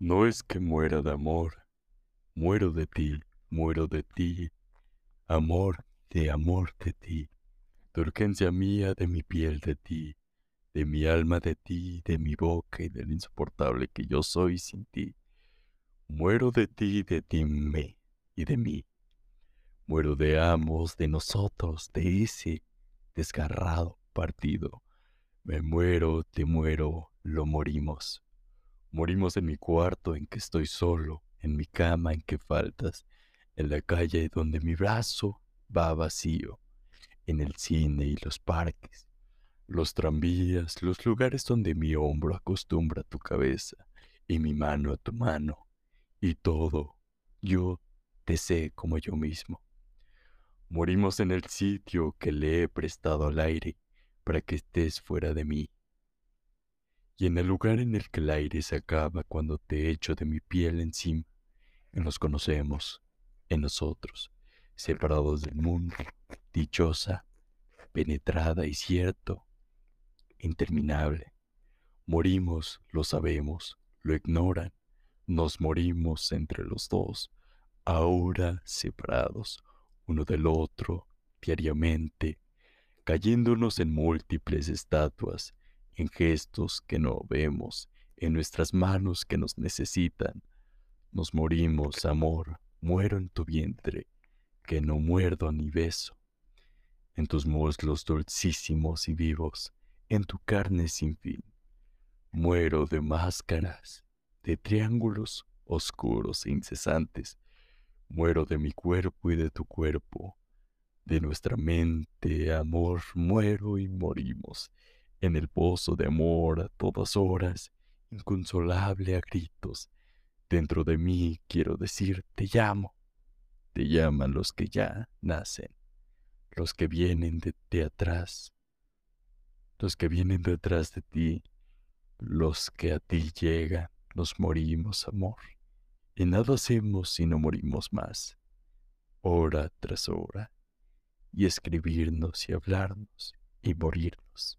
No es que muera de amor, muero de ti, muero de ti, amor de amor de ti, de urgencia mía de mi piel de ti, de mi alma de ti, de mi boca y del insoportable que yo soy sin ti. Muero de ti, de ti me y de mí. Muero de ambos, de nosotros, de ese desgarrado partido. Me muero, te muero, lo morimos. Morimos en mi cuarto en que estoy solo, en mi cama en que faltas, en la calle donde mi brazo va vacío, en el cine y los parques, los tranvías, los lugares donde mi hombro acostumbra tu cabeza y mi mano a tu mano, y todo, yo te sé como yo mismo. Morimos en el sitio que le he prestado al aire para que estés fuera de mí y en el lugar en el que el aire se acaba cuando te echo de mi piel encima, nos conocemos, en nosotros, separados del mundo, dichosa, penetrada y cierto, interminable. Morimos, lo sabemos, lo ignoran, nos morimos entre los dos, ahora separados uno del otro, diariamente, cayéndonos en múltiples estatuas, en gestos que no vemos, en nuestras manos que nos necesitan. Nos morimos, amor, muero en tu vientre, que no muerdo ni beso. En tus muslos dulcísimos y vivos, en tu carne sin fin. Muero de máscaras, de triángulos oscuros e incesantes. Muero de mi cuerpo y de tu cuerpo, de nuestra mente, amor, muero y morimos en el pozo de amor a todas horas, inconsolable a gritos. Dentro de mí quiero decir, te llamo. Te llaman los que ya nacen, los que vienen de, atrás, los que vienen detrás de ti, los que a ti llegan, nos morimos, amor. Y nada hacemos si no morimos más, hora tras hora, y escribirnos y hablarnos y morirnos.